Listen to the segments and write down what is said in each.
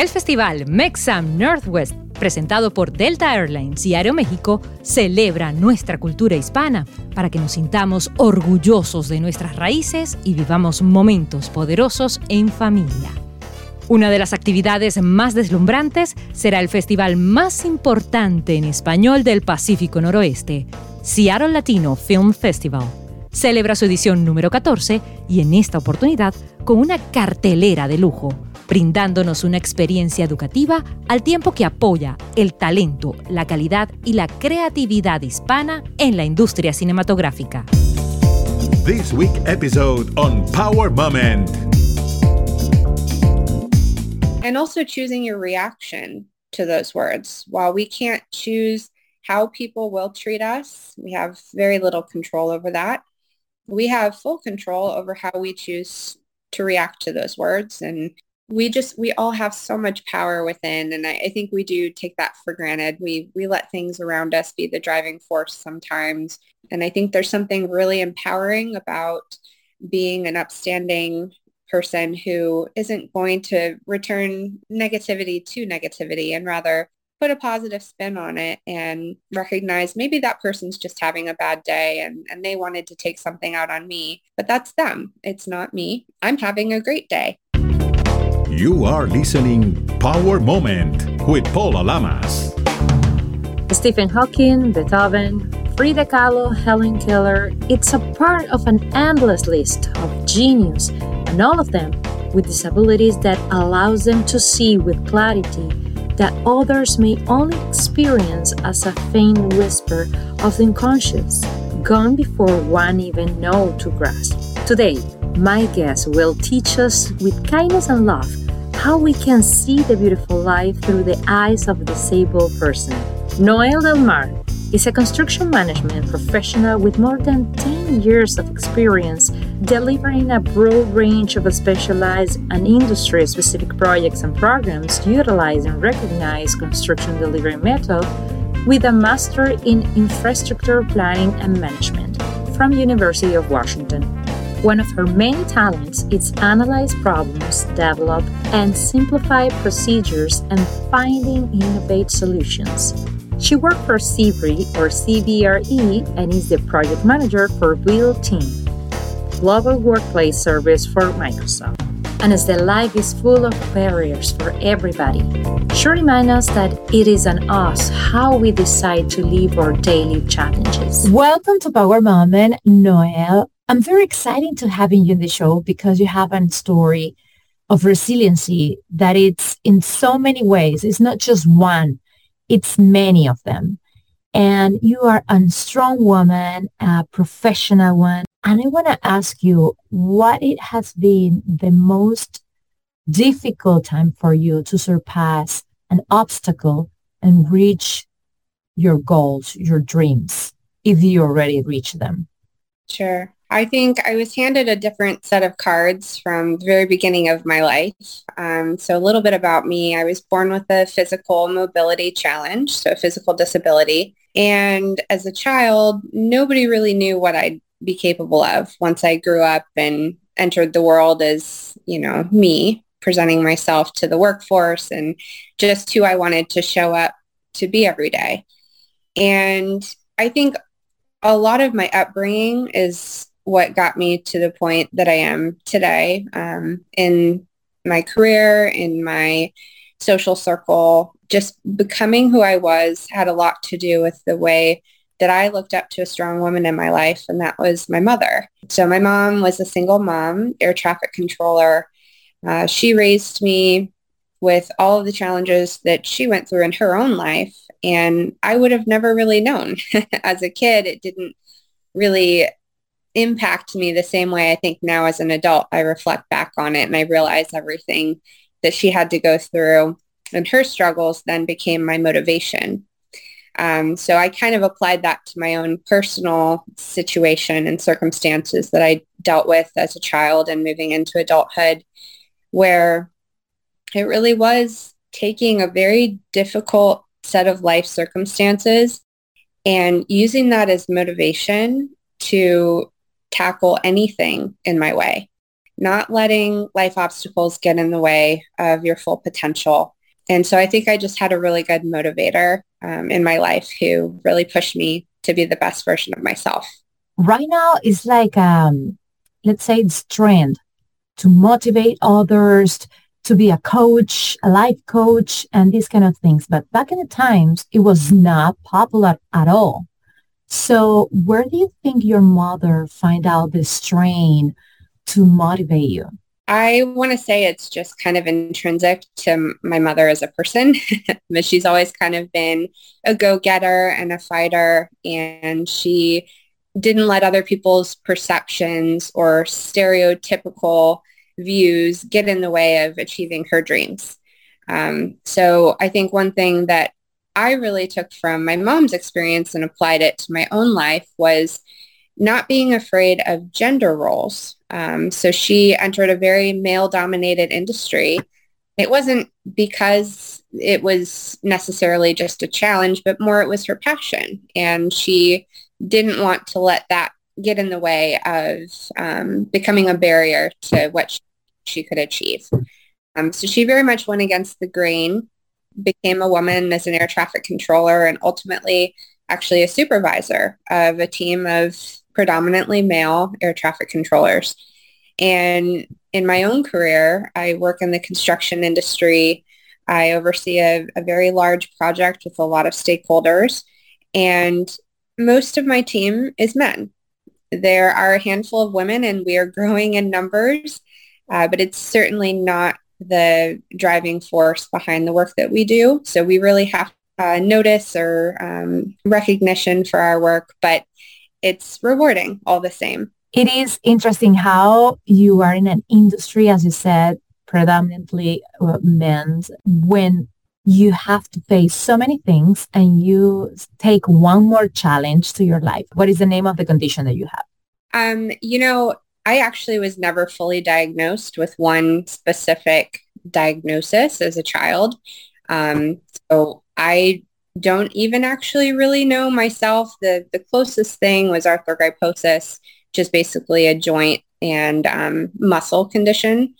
El festival Mexam Northwest, presentado por Delta Airlines y Aeroméxico, celebra nuestra cultura hispana para que nos sintamos orgullosos de nuestras raíces y vivamos momentos poderosos en familia. Una de las actividades más deslumbrantes será el festival más importante en español del Pacífico Noroeste, Seattle Latino Film Festival. Celebra su edición número 14 y en esta oportunidad con una cartelera de lujo, brindándonos una experiencia educativa al tiempo que apoya el talento, la calidad y la creatividad hispana en la industria cinematográfica. This week episode on Power Moment. and also choosing your reaction to those words. While we can't choose how people will treat us, we have very little control over that. We have full control over how we choose to react to those words. And we just, we all have so much power within. And I, I think we do take that for granted. We, we let things around us be the driving force sometimes. And I think there's something really empowering about being an upstanding person who isn't going to return negativity to negativity and rather put a positive spin on it and recognize maybe that person's just having a bad day and, and they wanted to take something out on me. But that's them. It's not me. I'm having a great day. You are listening Power Moment with Paula Lamas. Stephen Hawking, Beethoven, Frida Kahlo, Helen Keller, it's a part of an endless list of genius, and all of them with disabilities that allows them to see with clarity that others may only experience as a faint whisper of the unconscious, gone before one even know to grasp. Today, my guest will teach us with kindness and love how we can see the beautiful life through the eyes of a disabled person. Noel Del Mar is a construction management professional with more than 10 years of experience delivering a broad range of specialized and industry specific projects and programs utilizing recognized construction delivery method with a master in infrastructure planning and management from University of Washington. One of her main talents is analyze problems, develop and simplify procedures and finding innovative solutions. She worked for CBRE or CBRE and is the project manager for Build Team, global workplace service for Microsoft. And as the life is full of barriers for everybody, she reminds us that it is on us how we decide to live our daily challenges. Welcome to Power Moment, Noel. I'm very excited to having you in the show because you have a story of resiliency that it's in so many ways. It's not just one it's many of them. And you are a strong woman, a professional one. And I want to ask you what it has been the most difficult time for you to surpass an obstacle and reach your goals, your dreams, if you already reach them. Sure. I think I was handed a different set of cards from the very beginning of my life. Um, so a little bit about me. I was born with a physical mobility challenge, so a physical disability. And as a child, nobody really knew what I'd be capable of once I grew up and entered the world as, you know, me presenting myself to the workforce and just who I wanted to show up to be every day. And I think a lot of my upbringing is what got me to the point that I am today um, in my career, in my social circle. Just becoming who I was had a lot to do with the way that I looked up to a strong woman in my life, and that was my mother. So my mom was a single mom, air traffic controller. Uh, she raised me with all of the challenges that she went through in her own life. And I would have never really known. As a kid, it didn't really impact me the same way I think now as an adult. I reflect back on it and I realize everything that she had to go through and her struggles then became my motivation. Um, so I kind of applied that to my own personal situation and circumstances that I dealt with as a child and moving into adulthood where it really was taking a very difficult set of life circumstances and using that as motivation to tackle anything in my way. not letting life obstacles get in the way of your full potential. And so I think I just had a really good motivator um, in my life who really pushed me to be the best version of myself. Right now, it's like, um, let's say it's trend to motivate others, to be a coach, a life coach, and these kind of things. But back in the times, it was not popular at all. So where do you think your mother find out this strain to motivate you? I want to say it's just kind of intrinsic to my mother as a person. but she's always kind of been a go-getter and a fighter. And she didn't let other people's perceptions or stereotypical views get in the way of achieving her dreams. Um, so I think one thing that I really took from my mom's experience and applied it to my own life was not being afraid of gender roles. Um, so she entered a very male-dominated industry. It wasn't because it was necessarily just a challenge, but more it was her passion. And she didn't want to let that get in the way of um, becoming a barrier to what she, she could achieve. Um, so she very much went against the grain, became a woman as an air traffic controller and ultimately actually a supervisor of a team of predominantly male air traffic controllers. And in my own career, I work in the construction industry. I oversee a, a very large project with a lot of stakeholders. And most of my team is men. There are a handful of women and we are growing in numbers, uh, but it's certainly not the driving force behind the work that we do. So we really have uh, notice or um, recognition for our work, but it's rewarding all the same. It is interesting how you are in an industry, as you said, predominantly men, when you have to face so many things and you take one more challenge to your life. What is the name of the condition that you have? Um, you know, I actually was never fully diagnosed with one specific diagnosis as a child. Um, so I don't even actually really know myself. The, the closest thing was arthrogryposis, is basically a joint and um, muscle condition.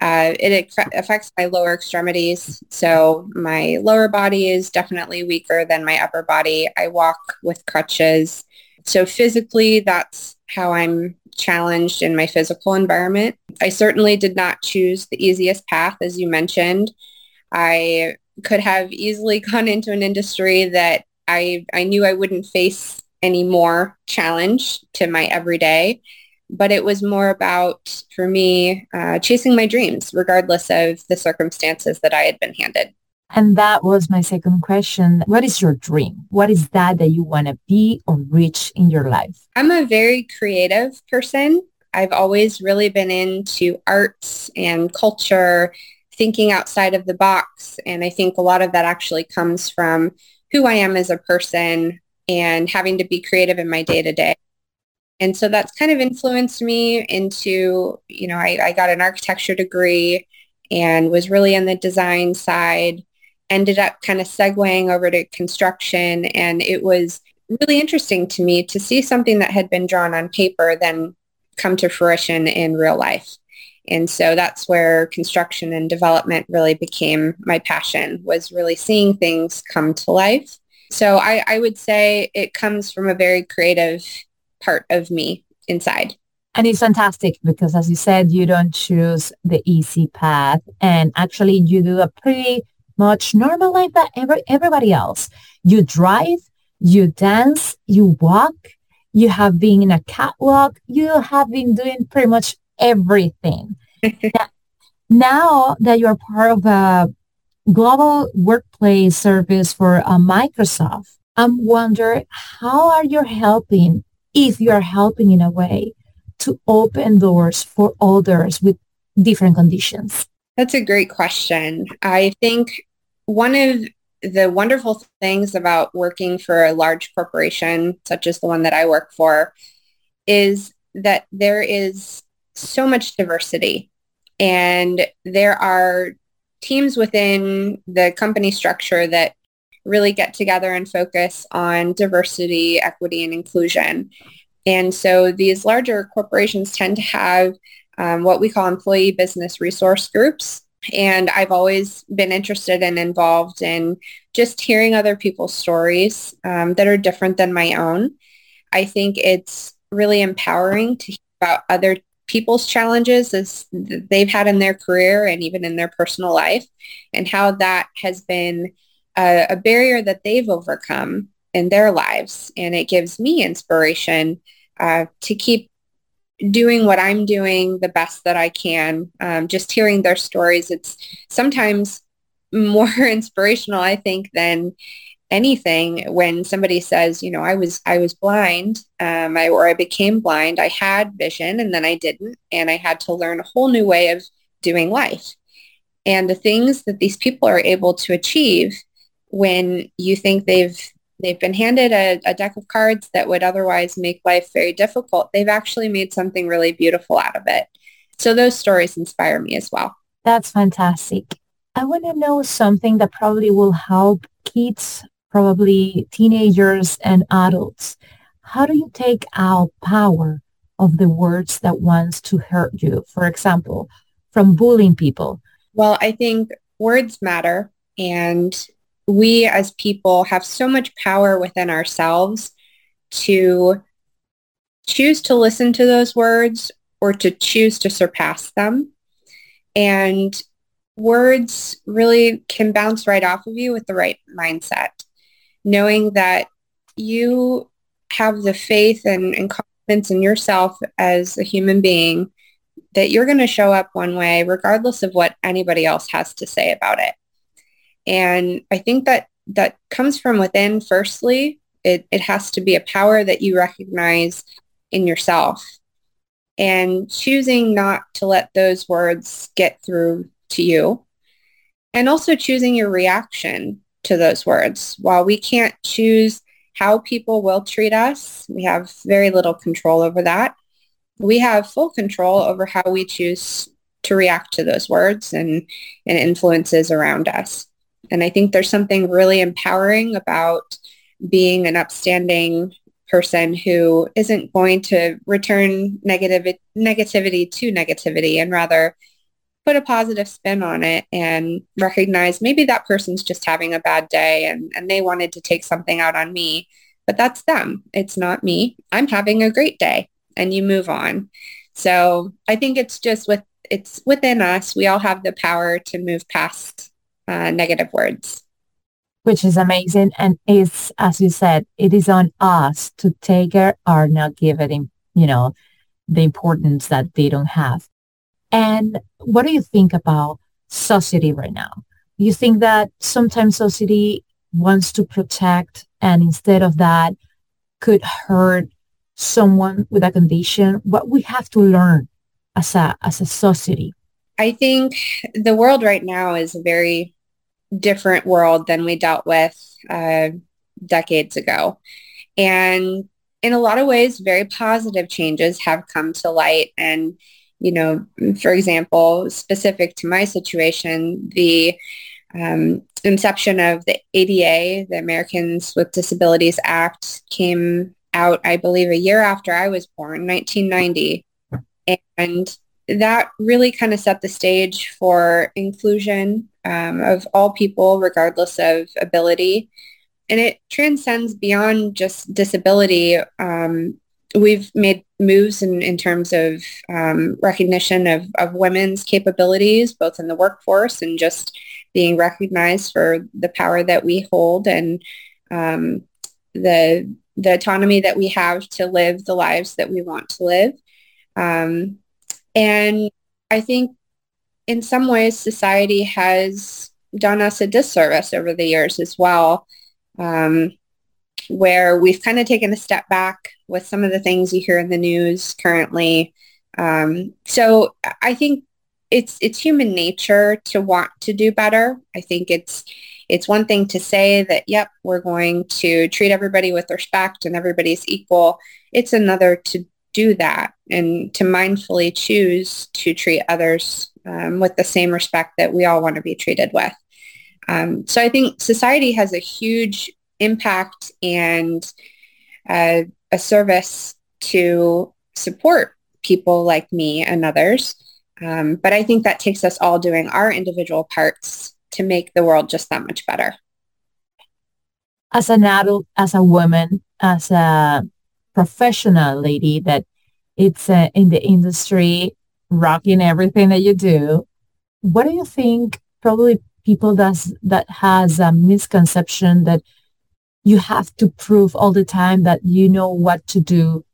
Uh, it affects my lower extremities. So my lower body is definitely weaker than my upper body. I walk with crutches. So physically, that's how I'm challenged in my physical environment. I certainly did not choose the easiest path, as you mentioned. I could have easily gone into an industry that I, I knew I wouldn't face any more challenge to my everyday. But it was more about, for me, uh, chasing my dreams, regardless of the circumstances that I had been handed. And that was my second question. What is your dream? What is that that you want to be or reach in your life? I'm a very creative person. I've always really been into arts and culture thinking outside of the box. And I think a lot of that actually comes from who I am as a person and having to be creative in my day to day. And so that's kind of influenced me into, you know, I, I got an architecture degree and was really in the design side, ended up kind of segueing over to construction. And it was really interesting to me to see something that had been drawn on paper then come to fruition in real life. And so that's where construction and development really became my passion, was really seeing things come to life. So I, I would say it comes from a very creative part of me inside. And it's fantastic because as you said, you don't choose the easy path and actually you do a pretty much normal life that every, everybody else. You drive, you dance, you walk, you have been in a catwalk, you have been doing pretty much everything. now that you're part of a global workplace service for uh, Microsoft, I'm wondering how are you helping, if you are helping in a way, to open doors for others with different conditions? That's a great question. I think one of the wonderful things about working for a large corporation, such as the one that I work for, is that there is so much diversity. And there are teams within the company structure that really get together and focus on diversity, equity, and inclusion. And so these larger corporations tend to have um, what we call employee business resource groups. And I've always been interested and involved in just hearing other people's stories um, that are different than my own. I think it's really empowering to hear about other people's challenges as they've had in their career and even in their personal life and how that has been a, a barrier that they've overcome in their lives. And it gives me inspiration uh, to keep doing what I'm doing the best that I can. Um, just hearing their stories, it's sometimes more inspirational, I think, than anything when somebody says, you know, I was I was blind, um, I, or I became blind. I had vision and then I didn't, and I had to learn a whole new way of doing life. And the things that these people are able to achieve when you think they've they've been handed a, a, deck of cards that would otherwise make life very difficult, they've actually made something really beautiful out of it. So those stories inspire me as well. That's fantastic. I want to know something that probably will help kids, probably teenagers and adults. How do you take out power of the words that wants to hurt you? For example, from bullying people. Well, I think words matter and we as people have so much power within ourselves to choose to listen to those words or to choose to surpass them. And words really can bounce right off of you with the right mindset, knowing that you have the faith and, and confidence in yourself as a human being that you're going to show up one way regardless of what anybody else has to say about it. And I think that that comes from within firstly. It, it has to be a power that you recognize in yourself and choosing not to let those words get through to you and also choosing your reaction to those words. While we can't choose how people will treat us, we have very little control over that. We have full control over how we choose to react to those words and, and influences around us. And I think there's something really empowering about being an upstanding person who isn't going to return negative negativity to negativity and rather put a positive spin on it and recognize maybe that person's just having a bad day and, and they wanted to take something out on me, but that's them. It's not me. I'm having a great day and you move on. So I think it's just with it's within us. We all have the power to move past uh, negative words. Which is amazing. And it's, as you said, it is on us to take it or not give it, in, you know, the importance that they don't have. And what do you think about society right now? You think that sometimes society wants to protect and instead of that could hurt someone with a condition? What we have to learn as a, as a society I think the world right now is a very different world than we dealt with uh, decades ago. And in a lot of ways, very positive changes have come to light. And, you know, for example, specific to my situation, the um, inception of the ADA, the Americans with Disabilities Act, came out, I believe, a year after I was born, 1990. And that really kind of set the stage for inclusion um, of all people, regardless of ability. And it transcends beyond just disability. Um, we've made moves in, in terms of um, recognition of, of women's capabilities, both in the workforce and just being recognized for the power that we hold and um, the the autonomy that we have to live the lives that we want to live. Um, and I think in some ways society has done us a disservice over the years as well, um, where we've kind of taken a step back with some of the things you hear in the news currently. Um, so I think it's it's human nature to want to do better. I think it's it's one thing to say that, yep, we're going to treat everybody with respect and everybody's equal. It's another to do that and to mindfully choose to treat others um, with the same respect that we all want to be treated with. Um, so I think society has a huge impact and uh, a service to support people like me and others. Um, but I think that takes us all doing our individual parts to make the world just that much better. As an adult, as a woman, as a professional lady that it's uh, in the industry, rocking everything that you do, what do you think probably people does that has a misconception that you have to prove all the time that you know what to do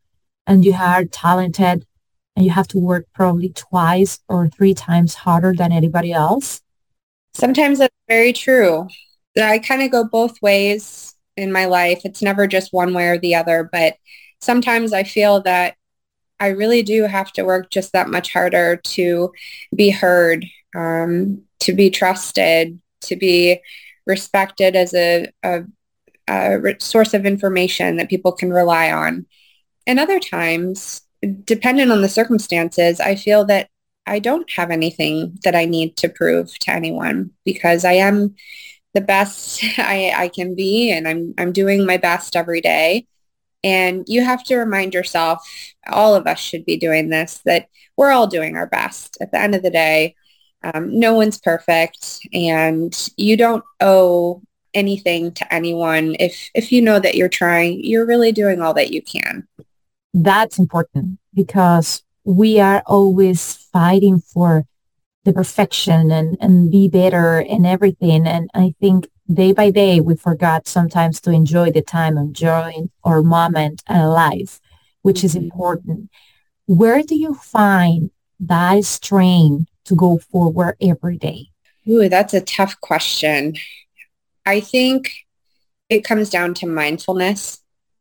and you are talented and you have to work probably twice or three times harder than anybody else? Sometimes that's very true. I kind of go both ways in my life. It's never just one way or the other, but sometimes I feel that I really do have to work just that much harder to be heard, um, to be trusted, to be respected as a, a, a source of information that people can rely on. And other times, dependent on the circumstances, I feel that I don't have anything that I need to prove to anyone because I am the best I, I can be and I'm, I'm doing my best every day. And you have to remind yourself, all of us should be doing this, that we're all doing our best. At the end of the day, um, no one's perfect and you don't owe anything to anyone. If, if you know that you're trying, you're really doing all that you can. That's important because we are always fighting for the perfection and, and be better and everything. And I think day by day, we forgot sometimes to enjoy the time, enjoying our moment and life, which is mm-hmm. important. Where do you find that strain to go forward every day? Ooh, that's a tough question. I think it comes down to mindfulness.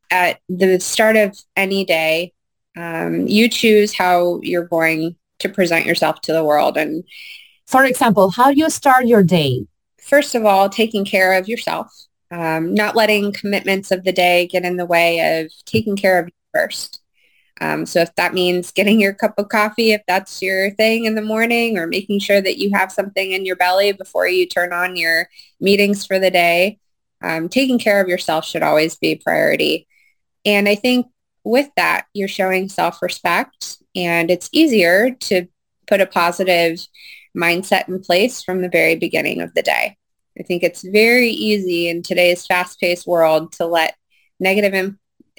At the start of any day, um, you choose how you're going to present yourself to the world. And for example, how do you start your day? first of all, taking care of yourself, um, not letting commitments of the day get in the way of taking care of you first. Um, so if that means getting your cup of coffee, if that's your thing in the morning, or making sure that you have something in your belly before you turn on your meetings for the day, um, taking care of yourself should always be a priority. And I think with that, you're showing self-respect and it's easier to put a positive mindset in place from the very beginning of the day. I think it's very easy in today's fast-paced world to let negative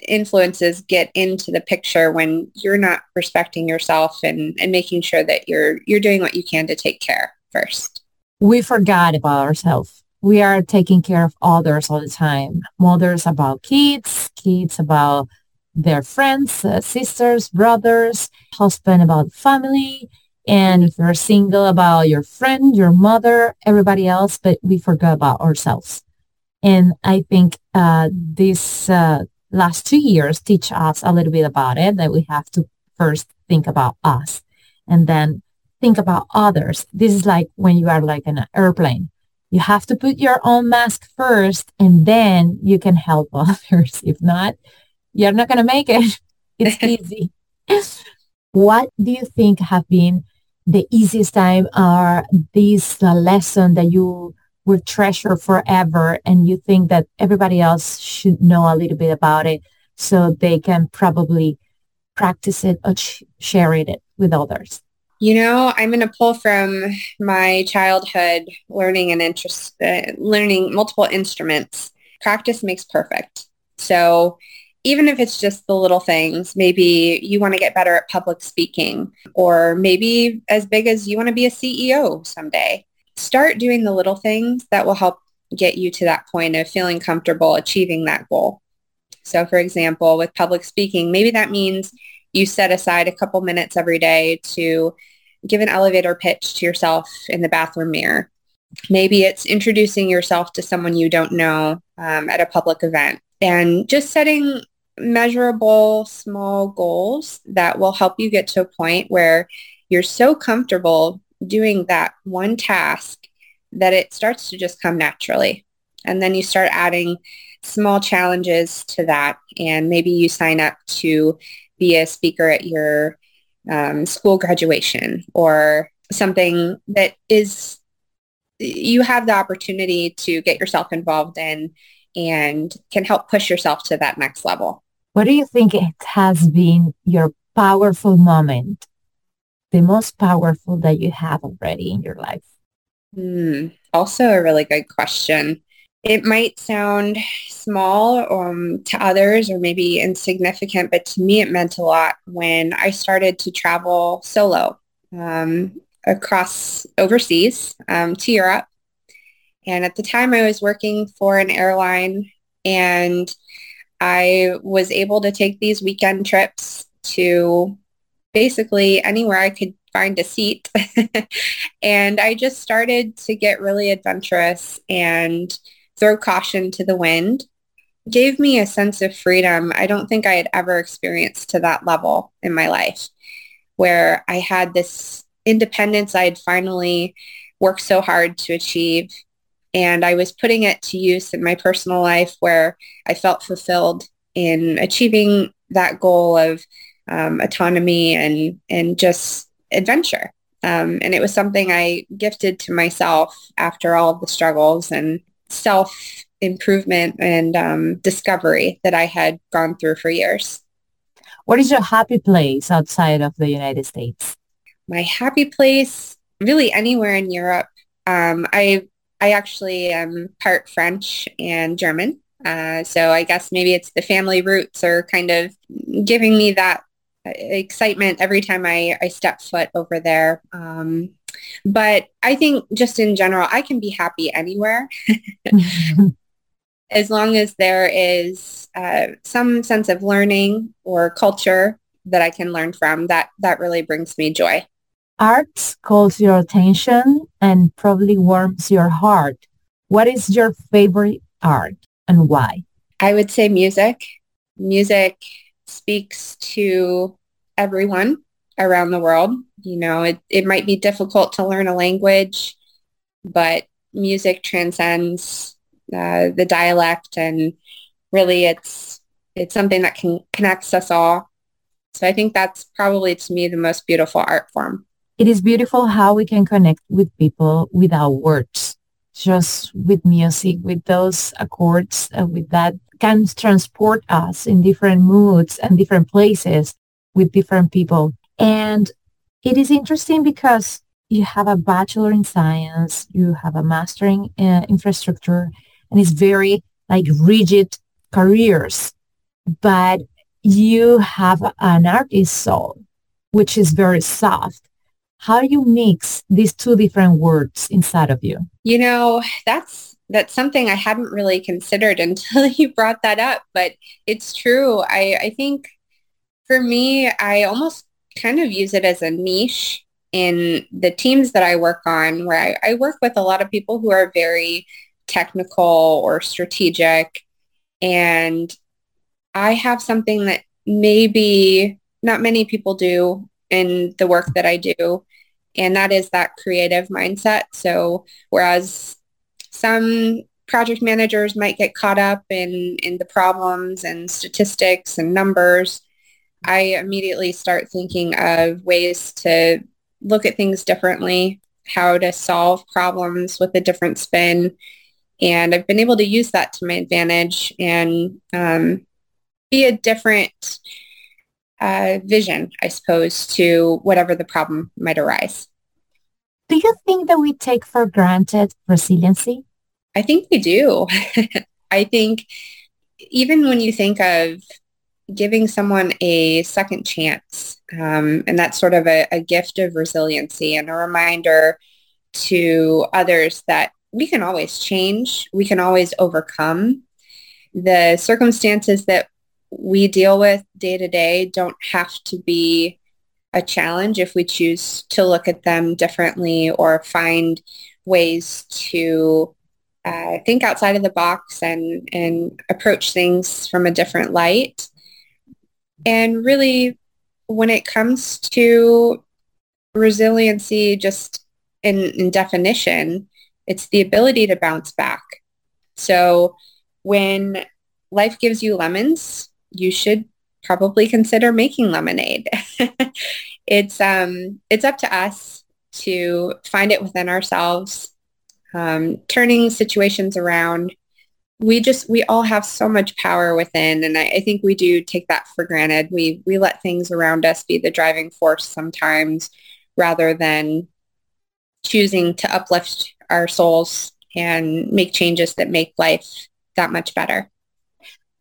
influences get into the picture when you're not respecting yourself and, and making sure that you're you're doing what you can to take care first. We forgot about ourselves. We are taking care of others all the time. Mothers about kids, kids about their friends, uh, sisters, brothers, husband about family, and if you're single about your friend, your mother, everybody else, but we forgot about ourselves. And I think uh, this uh, last two years teach us a little bit about it, that we have to first think about us and then think about others. This is like when you are like an airplane. You have to put your own mask first and then you can help others. If not, you're not going to make it. It's easy. what do you think have been the easiest time are these uh, lesson that you will treasure forever and you think that everybody else should know a little bit about it so they can probably practice it or sh- share it with others? You know, I'm going to pull from my childhood learning and interest, uh, learning multiple instruments. Practice makes perfect. So even if it's just the little things, maybe you want to get better at public speaking, or maybe as big as you want to be a CEO someday. Start doing the little things that will help get you to that point of feeling comfortable achieving that goal. So for example, with public speaking, maybe that means you set aside a couple minutes every day to give an elevator pitch to yourself in the bathroom mirror. Maybe it's introducing yourself to someone you don't know um, at a public event and just setting measurable small goals that will help you get to a point where you're so comfortable doing that one task that it starts to just come naturally. And then you start adding small challenges to that. And maybe you sign up to be a speaker at your um, school graduation or something that is you have the opportunity to get yourself involved in and can help push yourself to that next level. What do you think it has been your powerful moment, the most powerful that you have already in your life? Mm, also a really good question. It might sound small um, to others or maybe insignificant, but to me it meant a lot when I started to travel solo um, across overseas um, to Europe. And at the time I was working for an airline and I was able to take these weekend trips to basically anywhere I could find a seat. and I just started to get really adventurous and throw caution to the wind. Gave me a sense of freedom I don't think I had ever experienced to that level in my life, where I had this independence I had finally worked so hard to achieve. And I was putting it to use in my personal life where I felt fulfilled in achieving that goal of um, autonomy and, and just adventure. Um, and it was something I gifted to myself after all of the struggles and self improvement and um, discovery that I had gone through for years. What is your happy place outside of the United States? My happy place, really anywhere in Europe. Um, I I actually am part French and German. Uh, so I guess maybe it's the family roots are kind of giving me that excitement every time I, I step foot over there. Um, but I think just in general, I can be happy anywhere. as long as there is uh, some sense of learning or culture that I can learn from, that, that really brings me joy. Art calls your attention and probably warms your heart. What is your favorite art and why? I would say music. Music speaks to everyone around the world. You know, it, it might be difficult to learn a language, but music transcends uh, the dialect and really it's it's something that can connects us all. So I think that's probably to me the most beautiful art form. It is beautiful how we can connect with people without words, just with music, with those accords, uh, with that can transport us in different moods and different places with different people. And it is interesting because you have a bachelor in science, you have a master in uh, infrastructure, and it's very like rigid careers. But you have an artist soul, which is very soft. How do you mix these two different words inside of you? You know, that's that's something I hadn't really considered until you brought that up, but it's true. I, I think for me, I almost kind of use it as a niche in the teams that I work on where I, I work with a lot of people who are very technical or strategic. And I have something that maybe not many people do in the work that I do. And that is that creative mindset. So whereas some project managers might get caught up in, in the problems and statistics and numbers, I immediately start thinking of ways to look at things differently, how to solve problems with a different spin. And I've been able to use that to my advantage and um, be a different uh, vision, I suppose, to whatever the problem might arise. Do you think that we take for granted resiliency? I think we do. I think even when you think of giving someone a second chance. Um, and that's sort of a, a gift of resiliency and a reminder to others that we can always change. We can always overcome. The circumstances that we deal with day to day don't have to be a challenge if we choose to look at them differently or find ways to uh, think outside of the box and, and approach things from a different light. And really, when it comes to resiliency, just in, in definition, it's the ability to bounce back. So when life gives you lemons, you should probably consider making lemonade. it's um it's up to us to find it within ourselves, um, turning situations around we just we all have so much power within and I, I, think we do take that for granted. We we let things around us be the driving force sometimes rather than choosing to uplift our souls and make changes that make life that much better.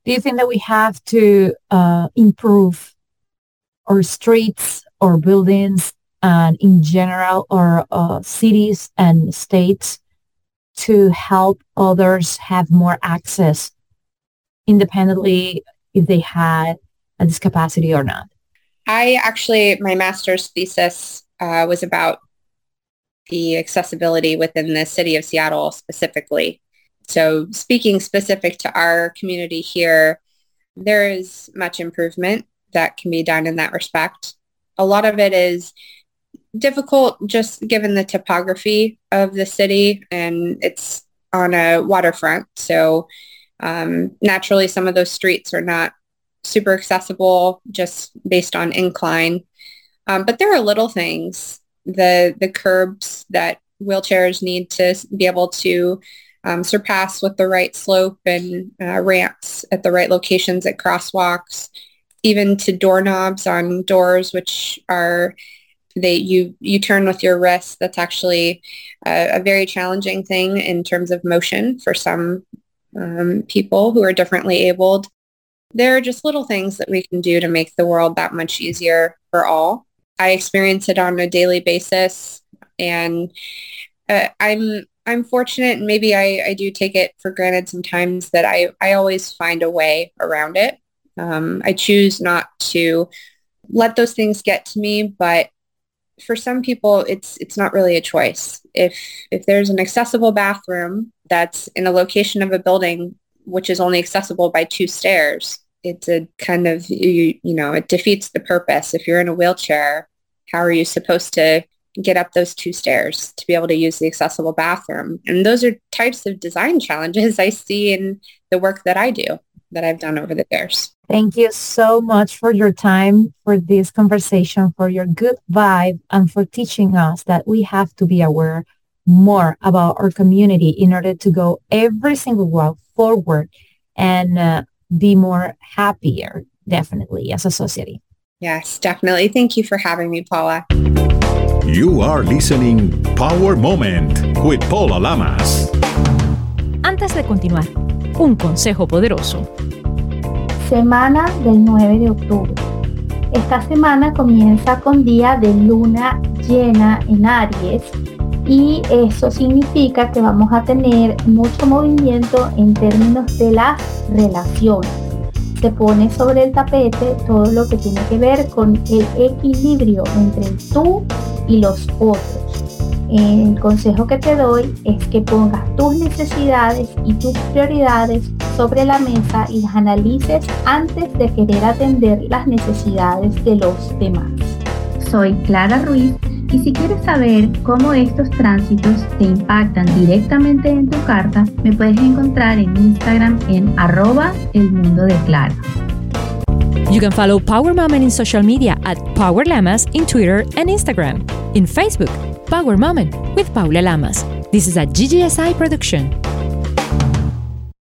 Do you think that we have to uh, improve our streets or buildings and in general our uh, cities and states to help others have more access independently if they had a discapacity or not? I actually, my master's thesis uh, was about the accessibility within the city of Seattle specifically. So speaking specific to our community here, there is much improvement that can be done in that respect. A lot of it is difficult just given the topography of the city and it's on a waterfront. So um, naturally, some of those streets are not super accessible just based on incline. Um, but there are little things, the, the curbs that wheelchairs need to be able to um, surpass with the right slope and uh, ramps at the right locations at crosswalks, even to doorknobs on doors, which are they you you turn with your wrist. That's actually a, a very challenging thing in terms of motion for some um, people who are differently abled. There are just little things that we can do to make the world that much easier for all. I experience it on a daily basis, and uh, I'm I'm fortunate, and maybe I, I do take it for granted sometimes that I, I always find a way around it. Um, I choose not to let those things get to me, but for some people it's it's not really a choice. If if there's an accessible bathroom that's in a location of a building which is only accessible by two stairs it's a kind of you, you know it defeats the purpose. If you're in a wheelchair how are you supposed to get up those two stairs to be able to use the accessible bathroom? And those are types of design challenges i see in the work that i do that i've done over the years Thank you so much for your time, for this conversation, for your good vibe, and for teaching us that we have to be aware more about our community in order to go every single walk forward and uh, be more happier, definitely, as a society. Yes, definitely. Thank you for having me, Paula. You are listening Power Moment with Paula Lamas. Antes de continuar, un consejo poderoso. Semana del 9 de octubre. Esta semana comienza con día de luna llena en Aries y eso significa que vamos a tener mucho movimiento en términos de las relaciones. Se pone sobre el tapete todo lo que tiene que ver con el equilibrio entre tú y los otros el consejo que te doy es que pongas tus necesidades y tus prioridades sobre la mesa y las analices antes de querer atender las necesidades de los demás. Soy Clara Ruiz y si quieres saber cómo estos tránsitos te impactan directamente en tu carta, me puedes encontrar en Instagram en arroba el mundo de Clara. You can follow Power Moment in social media at Power Lamas in Twitter and Instagram. In Facebook, Power Moment with Paula Lamas. This is a GGSI production.